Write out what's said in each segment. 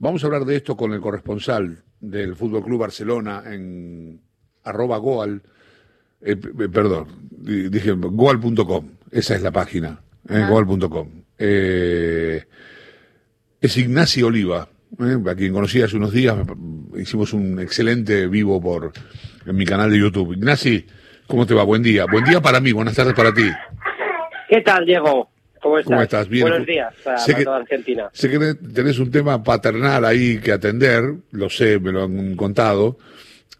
Vamos a hablar de esto con el corresponsal del Fútbol Club Barcelona en arroba goal, eh, perdón, dije goal.com, esa es la página, eh, goal.com. Eh, es Ignacio Oliva, a quien conocí hace unos días, hicimos un excelente vivo por en mi canal de YouTube. Ignacio, ¿cómo te va? Buen día. Buen día para mí, buenas tardes para ti. ¿Qué tal, Diego? ¿Cómo estás? Bien. Buenos días para, sé toda Argentina. Sé que tenés un tema paternal ahí que atender, lo sé, me lo han contado.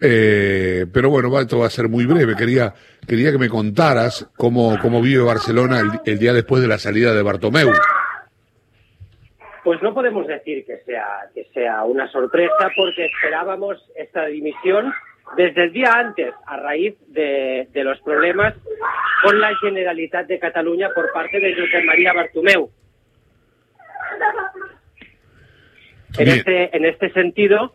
Eh, pero bueno, esto va a ser muy breve. Quería, quería que me contaras cómo, cómo vive Barcelona el, día después de la salida de Bartomeu. Pues no podemos decir que sea, que sea una sorpresa porque esperábamos esta dimisión desde el día antes a raíz de, de los problemas con la Generalitat de Cataluña por parte de José María Bartomeu. En este, en este sentido,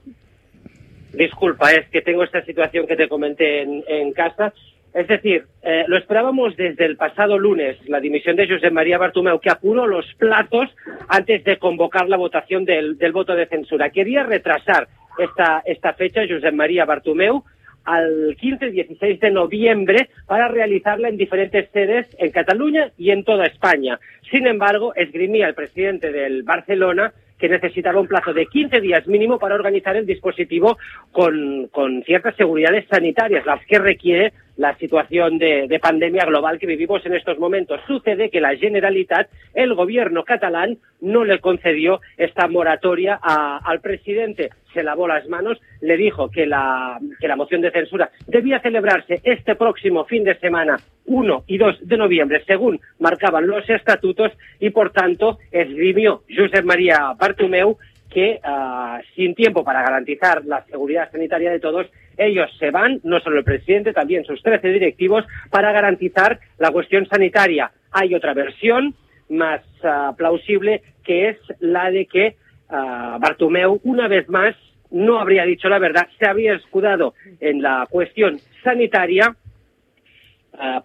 disculpa, es que tengo esta situación que te comenté en, casa. Es decir, eh, lo esperábamos desde el pasado lunes, la dimisión de José María Bartomeu, que apuró los platos antes de convocar la votación del, voto de censura. Quería retrasar esta, esta fecha, José María Bartomeu, al 15 y 16 de noviembre para realizarla en diferentes sedes en Cataluña y en toda España. Sin embargo, esgrimía el presidente del Barcelona que necesitaba un plazo de 15 días mínimo para organizar el dispositivo con, con ciertas seguridades sanitarias, las que requiere la situación de, de, pandemia global que vivimos en estos momentos. Sucede que la Generalitat, el gobierno catalán, no le concedió esta moratoria al presidente. Se lavó las manos, le dijo que la, que la moción de censura debía celebrarse este próximo fin de semana, 1 y 2 de noviembre, según marcaban los estatutos, y por tanto esgrimió Josep María Bartomeu que uh, sin tiempo para garantizar la seguridad sanitaria de todos, ellos se van, no solo el presidente, también sus 13 directivos, para garantizar la cuestión sanitaria. Hay otra versión más uh, plausible, que es la de que uh, Bartomeu, una vez más, no habría dicho la verdad, se había escudado en la cuestión sanitaria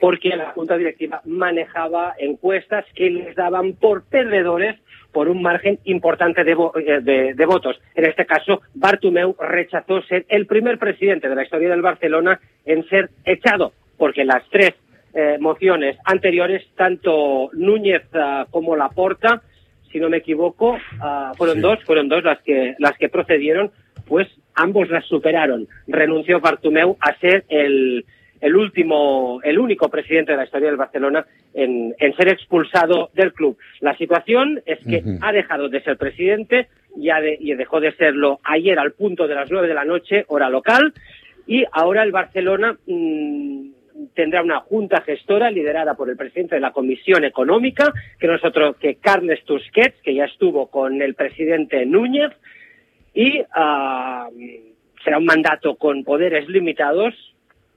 porque la Junta Directiva manejaba encuestas que les daban por perdedores por un margen importante eh, de, votos. En este caso, Bartomeu rechazó ser el primer presidente de la historia del Barcelona en ser echado, porque las tres eh, mociones anteriores, tanto Núñez uh, como Laporta, si no me equivoco, uh, fueron dos, fueron dos las que las que procedieron, pues ambos las superaron. Renunció Bartomeu a ser el el último, el único presidente de la historia del Barcelona en, ser expulsado del club. La situación es que ha dejado de ser presidente y, y dejó de serlo ayer al punto de las nueve de la noche, hora local, y ahora el Barcelona mm, tendrá una junta gestora liderada por el presidente de la Comisión Económica, que nosotros, que Carles Tusquets, que ya estuvo con el presidente Núñez, y ah, será un mandato con poderes limitados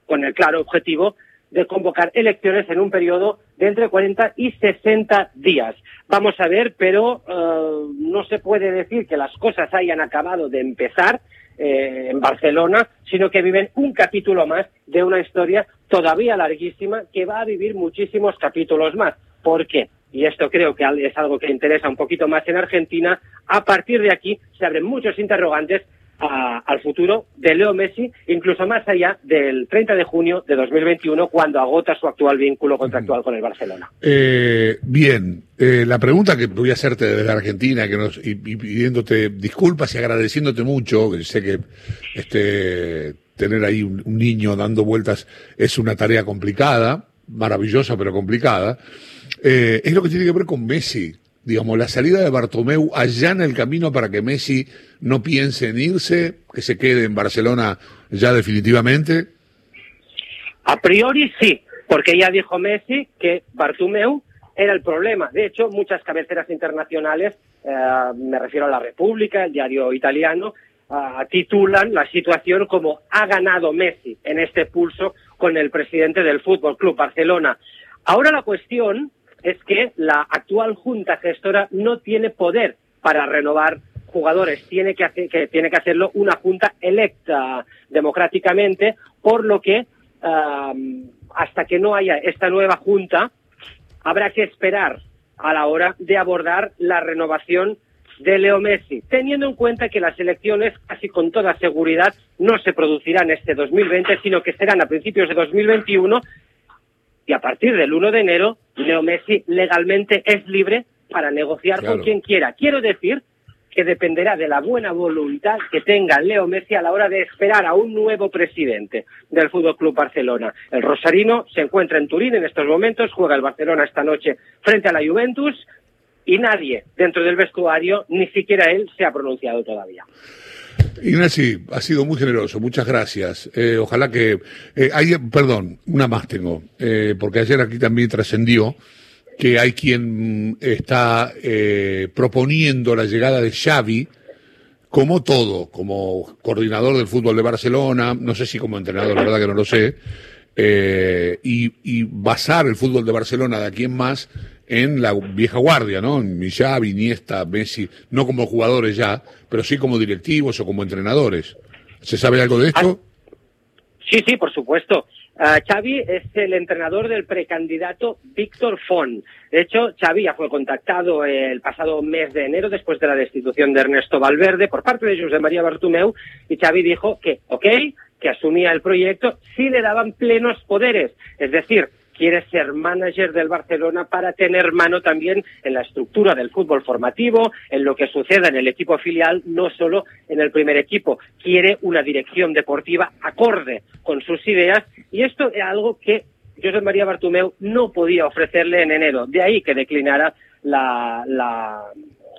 con el claro objetivo de convocar elecciones en un periodo de entre 40 y 60 días. Vamos a ver, pero eh, no se puede decir que las cosas hayan acabado de empezar eh, en Barcelona, sino que viven un capítulo más de una historia todavía larguísima que va a vivir muchísimos capítulos más. ¿Por qué? Y esto creo que es algo que interesa un poquito más en Argentina. A partir de aquí se abren muchos interrogantes al futuro de Leo Messi, incluso más allá del 30 de junio de 2021, cuando agota su actual vínculo contractual con el Barcelona. Eh, bien, eh, la pregunta que voy a hacerte desde Argentina, que nos, y, pidiéndote disculpas y agradeciéndote mucho, que sé que este, tener ahí un, un niño dando vueltas es una tarea complicada, maravillosa pero complicada, eh, es lo que tiene que ver con Messi digamos, la salida de Bartomeu allana el camino para que Messi no piense en irse, que se quede en Barcelona ya definitivamente? A priori sí, porque ya dijo Messi que Bartomeu era el problema. De hecho, muchas cabeceras internacionales, eh, me refiero a la República, el diario italiano, eh, titulan la situación como ha ganado Messi en este pulso con el presidente del Fútbol Club Barcelona. Ahora la cuestión es que la actual junta gestora no tiene poder para renovar jugadores, tiene que, hacer, que, tiene que hacerlo una junta electa democráticamente, por lo que hasta que no haya esta nueva junta, habrá que esperar a la hora de abordar la renovación de Leo Messi, teniendo en cuenta que las elecciones casi con toda seguridad no se producirán este 2020, sino que serán a principios de 2021 y a partir del 1 de enero Leo Messi legalmente es libre para negociar Claro. con quien quiera. Quiero decir que dependerá de la buena voluntad que tenga Leo Messi a la hora de esperar a un nuevo presidente del Fútbol Club Barcelona. El rosarino se encuentra en Turín en estos momentos, juega el Barcelona esta noche frente a la Juventus y nadie dentro del vestuario, ni siquiera él, se ha pronunciado todavía. Ignacy, ha sido muy generoso, muchas gracias. Eh, ojalá que... eh, hay, perdón, una más tengo, eh, porque ayer aquí también trascendió que hay quien mm, está eh, proponiendo la llegada de Xavi como todo, como coordinador del fútbol de Barcelona, no sé si como entrenador, la verdad que no lo sé, y, y basar el fútbol de Barcelona de aquí en más en la vieja guardia, ¿no? En Iniesta, Messi, no como jugadores ya, pero sí como directivos o como entrenadores. ¿Se sabe algo de esto? Sí, sí, por supuesto. Ah, Xavi es el entrenador del precandidato Víctor Font. De hecho, Xavi ya fue contactado el pasado mes de enero después de la destitución de Ernesto Valverde por parte de José María Bartomeu y Xavi dijo que, ok, que asumía el proyecto si le daban plenos poderes. Es decir, quiere ser manager del Barcelona para tener mano también en la estructura del fútbol formativo, en lo que suceda en el equipo filial, no solo en el primer equipo. Quiere una dirección deportiva acorde con sus ideas y esto es algo que José María Bartomeu no podía ofrecerle en enero. De ahí que declinara la, la,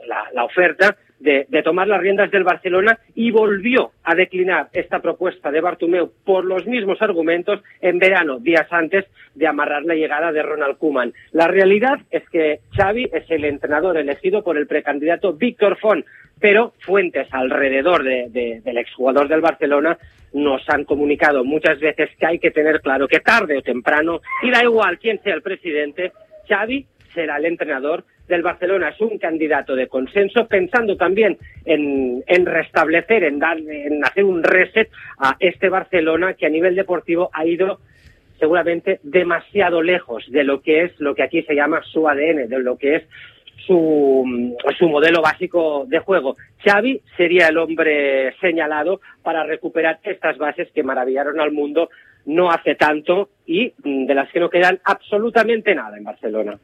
la, la oferta de, de, tomar las riendas del Barcelona y volvió a declinar esta propuesta de Bartomeu por los mismos argumentos en verano, días antes de amarrar la llegada de Ronald Koeman. La realidad es que Xavi es el entrenador elegido por el precandidato Víctor Font, pero fuentes alrededor de, de, del exjugador del Barcelona nos han comunicado muchas veces que hay que tener claro que tarde o temprano, y da igual quién sea el presidente, Xavi será el entrenador del Barcelona. Es un candidato de consenso, pensando también en, restablecer, en, dar, en hacer un reset a este Barcelona que a nivel deportivo ha ido seguramente demasiado lejos de lo que es lo que aquí se llama su ADN, de lo que es su, su modelo básico de juego. Xavi sería el hombre señalado para recuperar estas bases que maravillaron al mundo no hace tanto y de las que no quedan absolutamente nada en Barcelona.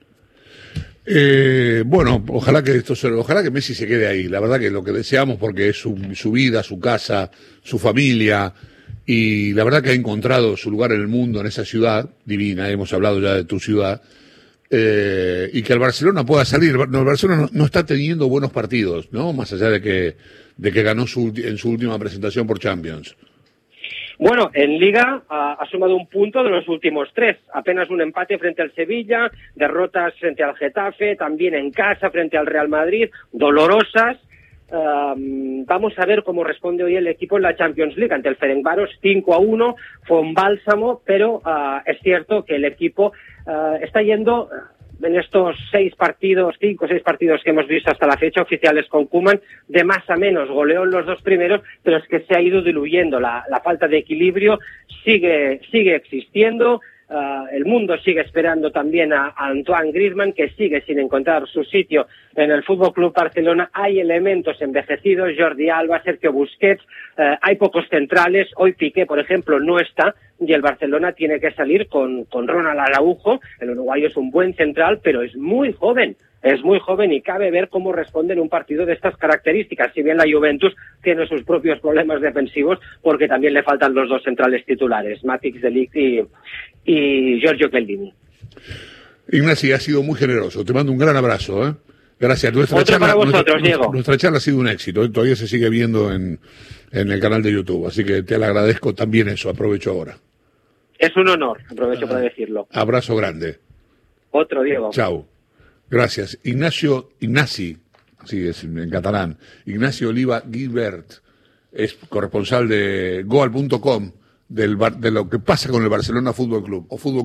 Eh, bueno, ojalá que esto se, ojalá que Messi se quede ahí. La verdad que lo que deseamos porque es su, su vida, su casa, su familia y la verdad que ha encontrado su lugar en el mundo, en esa ciudad divina. Hemos hablado ya de tu ciudad. Eh, y que el Barcelona pueda salir. No, el Barcelona no, no, está teniendo buenos partidos, ¿no? Más allá de que, de que ganó su, en su última presentación por Champions. Bueno, en Liga ha, sumado un punto de los últimos tres. Apenas un empate frente al Sevilla, derrotas frente al Getafe, también en casa frente al Real Madrid, dolorosas. Um, vamos a ver cómo responde hoy el equipo en la Champions League ante el Ferencváros 5 a 1 fue un bálsamo pero uh, es cierto que el equipo uh, está yendo en estos seis partidos, cinco o seis partidos que hemos visto hasta la fecha oficiales con Kuman, de más a menos, goleó los dos primeros, pero es que se ha ido diluyendo. La, la falta de equilibrio sigue, sigue existiendo. Uh, el mundo sigue esperando también a, Antoine Griezmann, que sigue sin encontrar su sitio en el Fútbol Club Barcelona. Hay elementos envejecidos, Jordi Alba, Sergio Busquets, uh, hay pocos centrales. Hoy Piqué, por ejemplo, no está y el Barcelona tiene que salir con, con Ronald Araujo. El uruguayo es un buen central, pero es muy joven. Es muy joven y cabe ver cómo responde en un partido de estas características. Si bien la Juventus tiene sus propios problemas defensivos, porque también le faltan los dos centrales titulares, Matic Delict y, y Giorgio Chiellini. Ignacio, ha sido muy generoso. Te mando un gran abrazo. ¿eh? Gracias. Nuestra Otro charla, para vosotros, nuestra, Diego. Nuestra charla ha sido un éxito. ¿eh? Todavía se sigue viendo en, en el canal de YouTube. Así que te agradezco también eso. Aprovecho ahora. Es un honor. Aprovecho ah, para decirlo. Abrazo grande. Otro, Diego. Chao. Gracias. Ignacio, Ignasi, así es en catalán, Ignacio Oliva Gilbert, es corresponsal de goal.com de lo que pasa con el Barcelona Fútbol Club o Fútbol